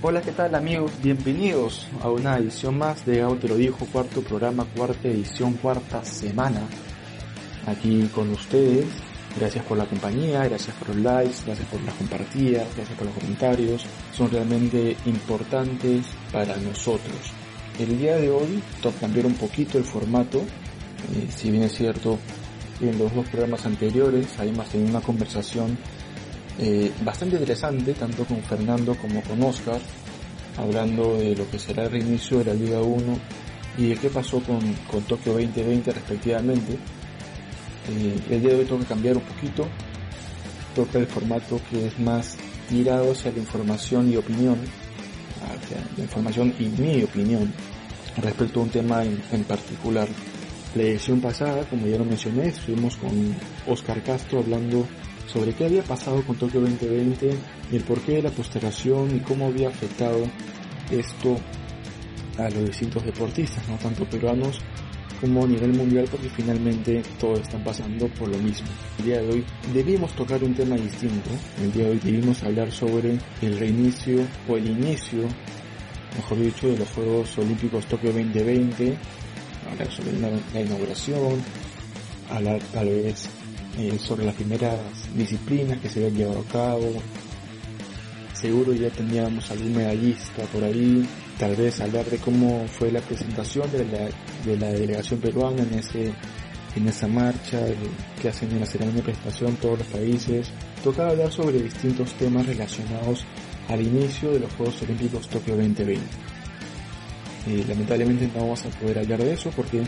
Hola, ¿qué tal amigos? Bienvenidos a una edición más de Te lo dijo, cuarto programa, cuarta edición, cuarta semana. Aquí con ustedes. Gracias por la compañía, gracias por los likes, gracias por las compartidas, gracias por los comentarios. Son realmente importantes para nosotros. El día de hoy cambiar un poquito el formato. Eh, si bien es cierto, en los dos programas anteriores más tenido una conversación eh, bastante interesante, tanto con Fernando como con Oscar, hablando de lo que será el reinicio de la Liga 1 y de qué pasó con, con Tokio 2020 respectivamente. Eh, el día de hoy tengo que cambiar un poquito, toca el formato que es más tirado hacia la información y opinión, hacia la información y mi opinión respecto a un tema en, en particular. La edición pasada, como ya lo mencioné, estuvimos con Oscar Castro hablando sobre qué había pasado con Tokio 2020 y el porqué de la postergación y cómo había afectado esto a los distintos deportistas, no tanto peruanos como a nivel mundial porque finalmente todos están pasando por lo mismo. El día de hoy debimos tocar un tema distinto, el día de hoy debimos hablar sobre el reinicio o el inicio, mejor dicho, de los Juegos Olímpicos Tokio 2020, hablar sobre la, inauguración, hablar tal vez eh, sobre las primeras disciplinas que se habían llevado a cabo. Seguro ya teníamos algún medallista por ahí. Tal vez hablar de cómo fue la presentación de la, de la delegación peruana en ese en esa marcha que hacen en la ceremonia de presentación todos los países. Toca hablar sobre distintos temas relacionados al inicio de los Juegos Olímpicos Tokio 2020. Eh, lamentablemente no vamos a poder hablar de eso porque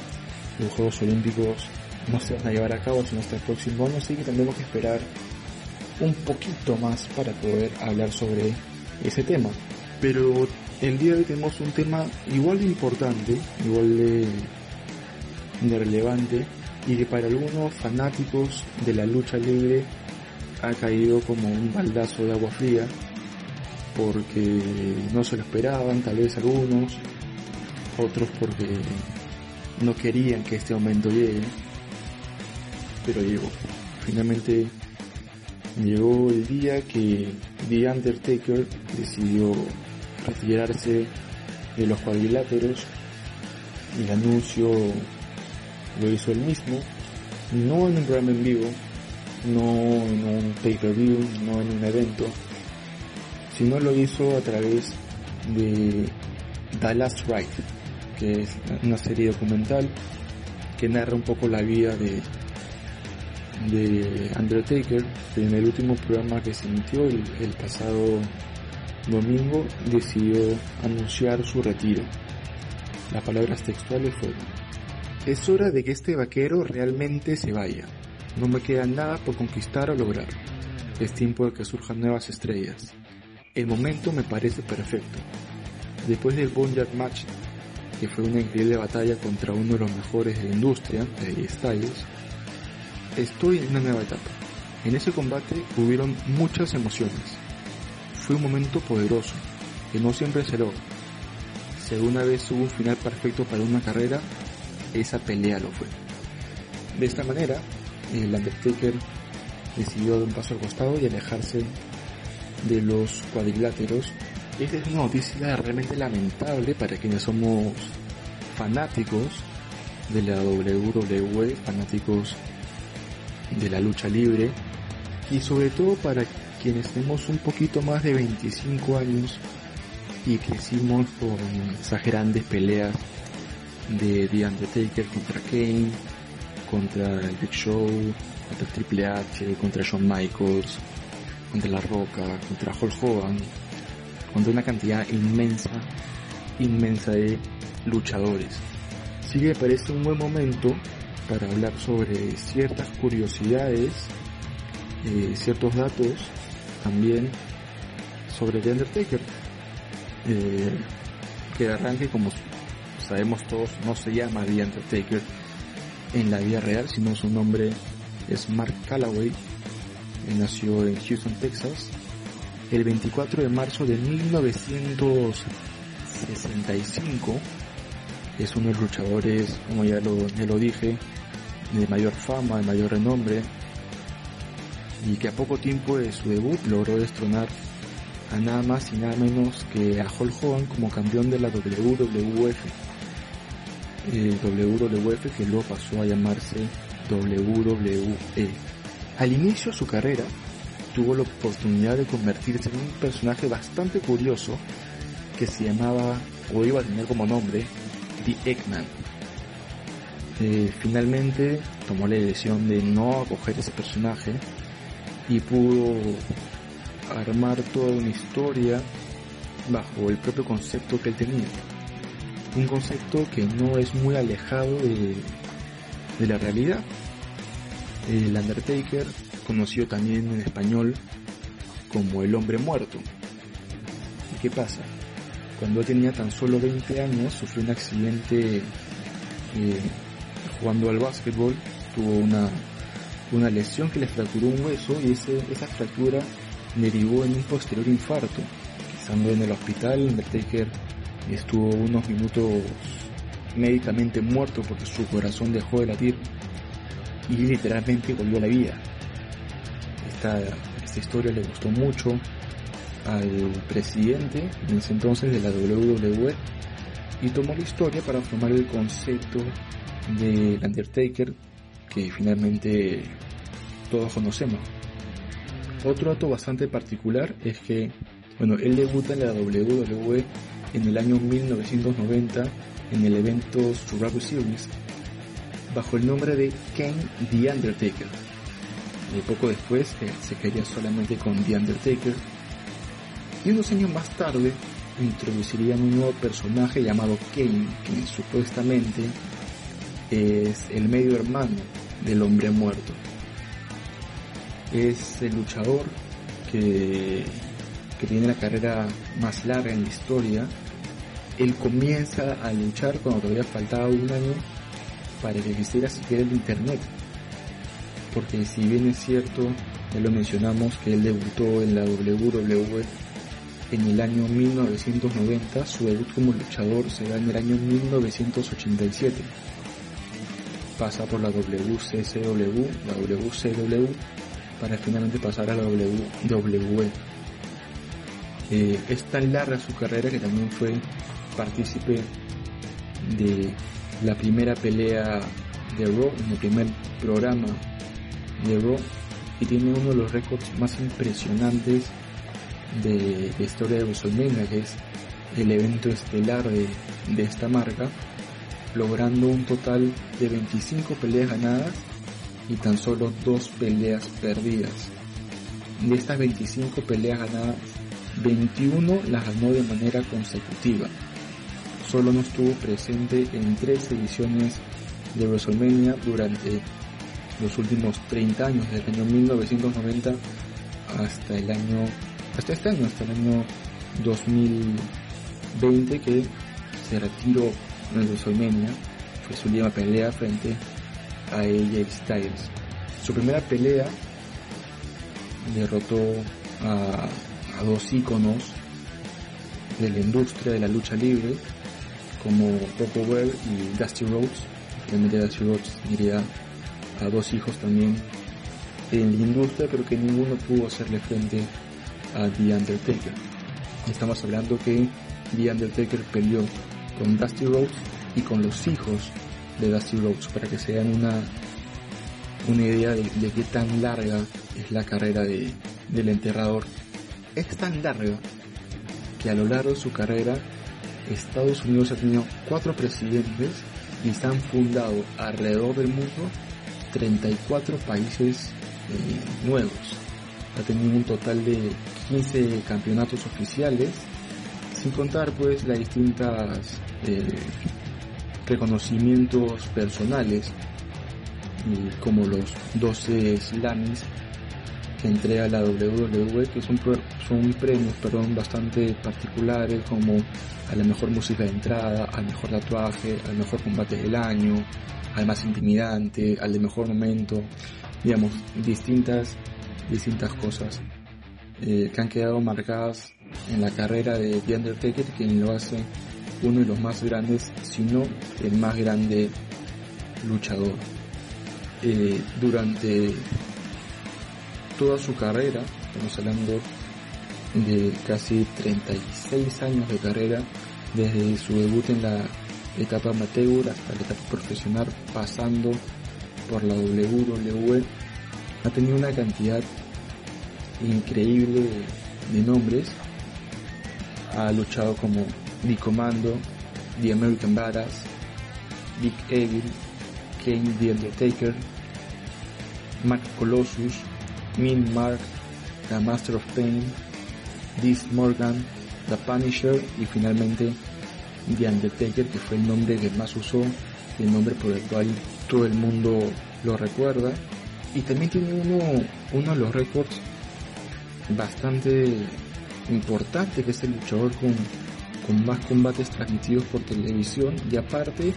los Juegos Olímpicos no se van a llevar a cabo sino hasta el próximo año, así que tendremos que esperar un poquito más para poder hablar sobre ese tema. Pero el día de hoy tenemos un tema igual de importante, igual de, de relevante y que para algunos fanáticos de la lucha libre ha caído como un baldazo de agua fría porque no se lo esperaban, tal vez algunos, otros porque no querían que este momento llegue pero llegó. Finalmente llegó el día que The Undertaker decidió retirarse de los cuadriláteros. El anuncio lo hizo él mismo, no en un programa en vivo, no en un pay-per-view, no en un evento, sino lo hizo a través de The Last Ride, que es una serie documental que narra un poco la vida de de Undertaker, en el último programa que se emitió el, el pasado domingo, decidió anunciar su retiro. Las palabras textuales fueron, es hora de que este vaquero realmente se vaya. No me queda nada por conquistar o lograr. Es tiempo de que surjan nuevas estrellas. El momento me parece perfecto. Después del Boneyard Match, que fue una increíble batalla contra uno de los mejores de la industria, de Styles, Estoy en una nueva etapa. En ese combate hubieron muchas emociones. Fue un momento poderoso, que no siempre se logra. Si alguna vez hubo un final perfecto para una carrera, esa pelea lo fue. De esta manera, el Undertaker decidió dar un paso al costado y alejarse de los cuadriláteros. Esta es una noticia realmente lamentable para quienes somos fanáticos de la WWE, fanáticos de la lucha libre y sobre todo para quienes tenemos un poquito más de 25 años y crecimos con esas grandes peleas de The Undertaker contra Kane, contra el Big Show, contra Triple H, contra Shawn Michaels, contra La Roca, contra Hulk Hogan, contra una cantidad inmensa, inmensa de luchadores. Así que me parece un buen momento para hablar sobre ciertas curiosidades, eh, ciertos datos también sobre The Undertaker. Eh, que arranque, como sabemos todos, no se llama The Undertaker en la vida real, sino su nombre es Mark Calloway. nació en Houston, Texas, el 24 de marzo de 1965. Es uno de los luchadores, como ya lo, ya lo dije, de mayor fama, de mayor renombre, y que a poco tiempo de su debut logró destronar a nada más y nada menos que a Hulk Hogan como campeón de la WWF. El WWF que luego pasó a llamarse WWE. Al inicio de su carrera tuvo la oportunidad de convertirse en un personaje bastante curioso que se llamaba, o iba a tener como nombre, The Eggman. Eh, finalmente tomó la decisión de no acoger ese personaje y pudo armar toda una historia bajo el propio concepto que él tenía. Un concepto que no es muy alejado de, la realidad. El Undertaker, conocido también en español como el hombre muerto. ¿Y qué pasa? Cuando tenía tan solo 20 años sufrió un accidente eh, jugando al básquetbol, tuvo una, una lesión que le fracturó un hueso y esa fractura derivó en un posterior infarto. Estando en el hospital, Undertaker estuvo unos minutos médicamente muerto porque su corazón dejó de latir y literalmente volvió a la vida. Esta, esta historia le gustó mucho al presidente en ese entonces de la WWE y tomó la historia para formar el concepto de Undertaker que finalmente todos conocemos. Otro dato bastante particular es que, bueno, él debuta en la WWE en el año 1990 en el evento Survivor Series bajo el nombre de Kane The Undertaker. Y poco después eh, se quedaría solamente con The Undertaker. Y unos años más tarde introducirían un nuevo personaje llamado Kane, que supuestamente es el medio hermano del hombre muerto. Es el luchador que, que tiene la carrera más larga en la historia. Él comienza a luchar cuando todavía faltaba un año para que existiera siquiera el internet. Porque si bien es cierto, ya lo mencionamos que él debutó en la WWE en el año 1990, su debut como luchador se da en el año 1987 pasa por la WCCW, la WCW, para finalmente pasar a la WWE. Eh, es tan larga su carrera que también fue partícipe de la primera pelea de Raw, en el primer programa de Raw, y tiene uno de los récords más impresionantes de la historia de WrestleMania, que es el evento estelar de, de esta marca, logrando un total de 25 peleas ganadas y tan solo 2 peleas perdidas. De estas 25 peleas ganadas, 21 las ganó de manera consecutiva. Solo no estuvo presente en tres ediciones de WrestleMania durante los últimos 30 años, desde el año 1990 hasta el año, hasta este año, hasta el año 2020 que se retiró WrestleMania fue su última pelea frente a AJ Styles. Su primera pelea derrotó a, dos íconos de la industria de la lucha libre como Bob Weir y Dusty Rhodes. Finalmente Dusty Rhodes diría a dos hijos también en la industria, pero que ninguno pudo hacerle frente a The Undertaker. Estamos hablando que The Undertaker peleó con Dusty Rhodes y con los hijos de Dusty Rhodes para que se den una, una idea de, qué tan larga es la carrera de, del enterrador. Es tan larga que a lo largo de su carrera Estados Unidos ha tenido cuatro presidentes y se han fundado alrededor del mundo 34 países eh, nuevos. Ha tenido un total de 15 campeonatos oficiales, sin contar pues las distintas eh, reconocimientos personales, como los 12 slams que entrega la WWE, que son, son premios perdón, bastante particulares, como a la mejor música de entrada, al mejor tatuaje, al mejor combate del año, al más intimidante, al de mejor momento, digamos, distintas, distintas cosas eh, que han quedado marcadas en la carrera de The Undertaker, quien lo hace uno de los más grandes, si no el más grande luchador. Eh, durante toda su carrera, estamos hablando de casi 36 años de carrera, desde su debut en la etapa amateur hasta la etapa profesional, pasando por la WWE, ha tenido una cantidad increíble de nombres. Ha luchado como The Commando, The American Badass, Big Evil, Kane The Undertaker, Mark Colossus, Min Mark, The Master of Pain, Diz Morgan, The Punisher y finalmente The Undertaker, que fue el nombre que más usó, el nombre por el cual todo el mundo lo recuerda. Y también tiene uno, uno de los récords bastante importante, que es el luchador con, con más combates transmitidos por televisión y aparte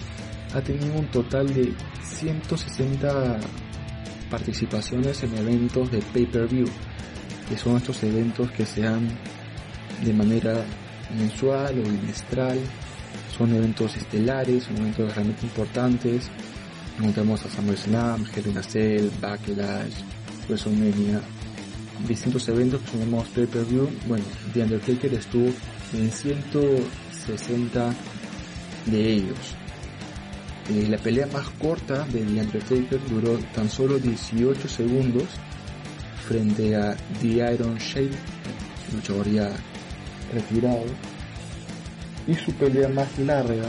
ha tenido un total de 160 participaciones en eventos de pay-per-view, que son estos eventos que se dan de manera mensual o bimestral, son eventos estelares, son eventos realmente importantes. Encontramos a SummerSlam, Hell in Cell, Backlash, WrestleMania, distintos eventos que son llamados pay-per-view. Bueno, The Undertaker estuvo en 160 de ellos. Eh, la pelea más corta de The Undertaker duró tan solo 18 segundos frente a The Iron Sheik, luchador ya retirado. Y su pelea más larga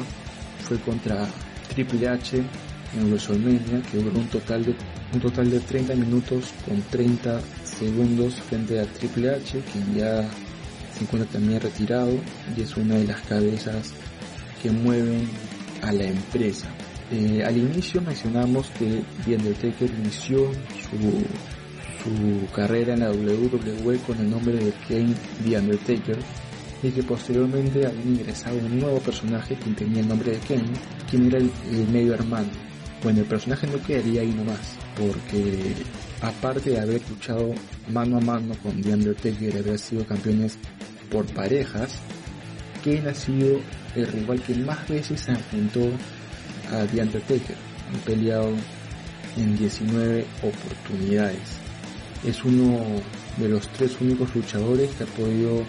fue contra Triple H en WrestleMania, que duró un total de un total de 30 minutos con 30 segundos frente a Triple H, quien ya se encuentra también retirado y es una de las cabezas que mueven a la empresa. Eh, al inicio mencionamos que The Undertaker inició su, su carrera en la WWE con el nombre de Kane The Undertaker y que posteriormente había ingresado un nuevo personaje quien tenía el nombre de Kane, quien era el, el medio hermano. Bueno, el personaje no quedaría ahí nomás, porque aparte de haber luchado mano a mano con The Undertaker y haber sido campeones por parejas, Kane ha sido el rival que más veces se enfrentó a The Undertaker. Han peleado en 19 oportunidades. Es uno de los tres únicos luchadores que ha podido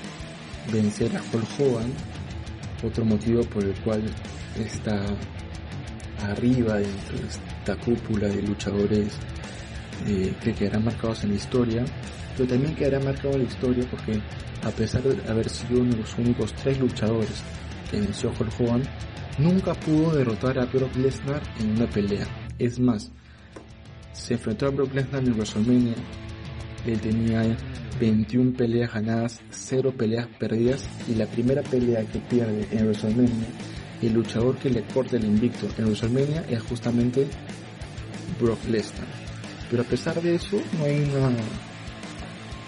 vencer a Hulk Hogan. Otro motivo por el cual está arriba dentro de esta cúpula de luchadores eh, que quedarán marcados en la historia, pero también quedará marcado en la historia porque a pesar de haber sido uno de los únicos tres luchadores que venció Hulk Hogan, nunca pudo derrotar a Brock Lesnar en una pelea. Es más, se enfrentó a Brock Lesnar en WrestleMania, él tenía 21 peleas ganadas, 0 peleas perdidas y la primera pelea que pierde en WrestleMania, el luchador que le corta el invicto en WrestleMania es justamente Brock Lesnar. Pero a pesar de eso, no hay una,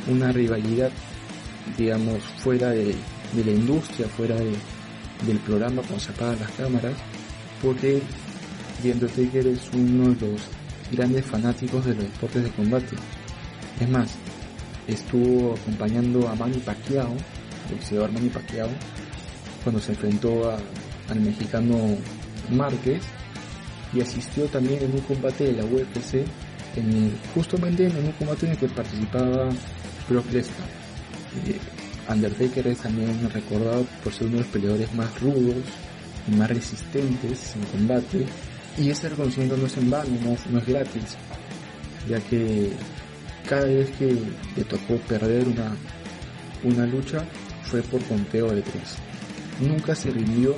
una rivalidad, digamos, fuera de, de la industria, fuera de, del programa cuando se las cámaras, porque The Undertaker es uno de los grandes fanáticos de los deportes de combate. Es más, estuvo acompañando a Manny Pacquiao, el boxeador Manny Pacquiao, cuando se enfrentó a, al mexicano Márquez y asistió también en un combate de la UFC, en el, justamente en un combate en el que participaba Brock Lesnar. Eh, Undertaker es también recordado por ser uno de los peleadores más rudos y más resistentes en combate y ese reconocimiento no es en vano, no, no es gratis, ya que cada vez que le tocó perder una, una lucha fue por conteo de tres. Nunca se rindió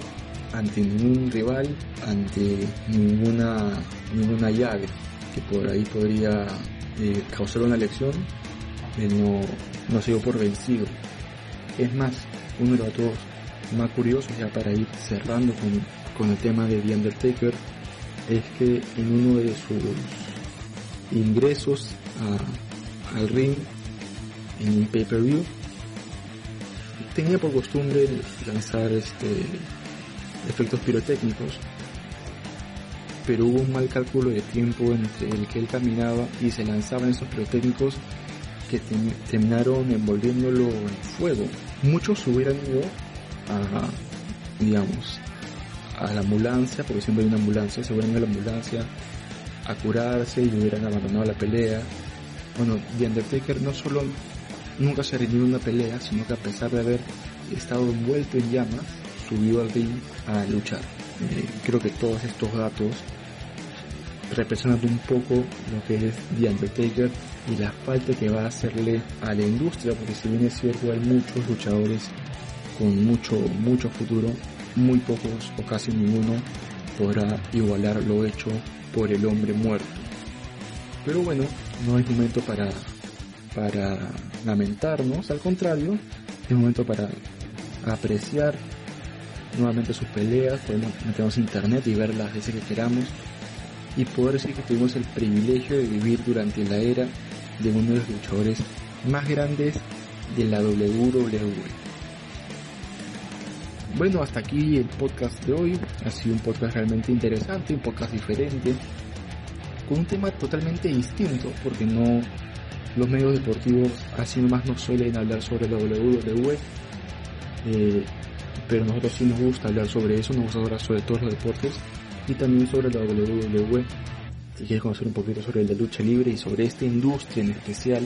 ante ningún rival, ante ninguna, ninguna llave por ahí podría eh, causar una lección. Él no, no se dio por vencido. Es más, uno de los datos más curiosos ya para ir cerrando con, con el tema de The Undertaker es que en uno de sus ingresos al ring en un pay-per-view tenía por costumbre lanzar este efectos pirotécnicos pero hubo un mal cálculo de tiempo entre el que él caminaba y se lanzaban esos pirotécnicos que terminaron envolviéndolo en fuego. Muchos hubieran ido a, digamos, a la ambulancia, porque siempre hay una ambulancia, se hubieran ido a la ambulancia a curarse y hubieran abandonado la pelea. Bueno, The Undertaker no solo nunca se rindió en una pelea, sino que a pesar de haber estado envuelto en llamas, subió al ring a luchar. Eh, creo que todos estos datos representan un poco lo que es The Undertaker y la falta que va a hacerle a la industria, porque si bien es cierto hay muchos luchadores con mucho, mucho futuro, muy pocos o casi ninguno podrá igualar lo hecho por el hombre muerto. Pero bueno, no es momento para, para lamentarnos, al contrario, es momento para apreciar nuevamente sus peleas, podemos meternos internet y verlas las veces que queramos y poder decir que tuvimos el privilegio de vivir durante la era de uno de los luchadores más grandes de la WWE. Bueno, hasta aquí el podcast de hoy. Ha sido un podcast realmente interesante, un podcast diferente, con un tema totalmente distinto, porque no los medios deportivos así nomás no suelen hablar sobre la WWE, eh, pero nosotros sí nos gusta hablar sobre eso, nos gusta hablar sobre todos los deportes y también sobre la WWE. Si quieres conocer un poquito sobre la lucha libre y sobre esta industria en especial,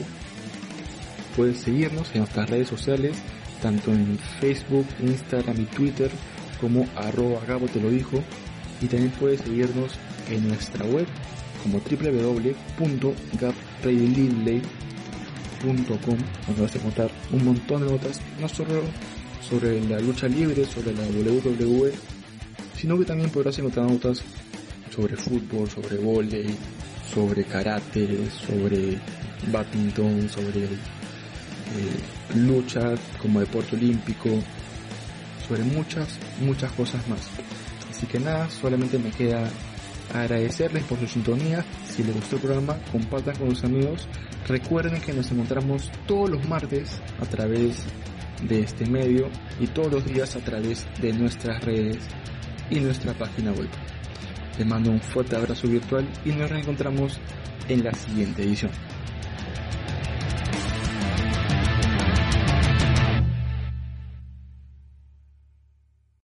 puedes seguirnos en nuestras redes sociales tanto en Facebook, Instagram y Twitter como arroba Gabo te lo dijo y también puedes seguirnos en nuestra web como www.gaprayliley.com donde vas a encontrar un montón de notas no solo sobre la lucha libre, sobre la WWE, sino que también podrás encontrar notas sobre fútbol, sobre volei, sobre karate, sobre badminton, sobre eh, lucha como deporte olímpico, sobre muchas, muchas cosas más. Así que nada, solamente me queda agradecerles por su sintonía. Si les gustó el programa, compartan con sus amigos. Recuerden que nos encontramos todos los martes a través de este medio y todos los días a través de nuestras redes y nuestra página web. Les mando un fuerte abrazo virtual y nos reencontramos en la siguiente edición.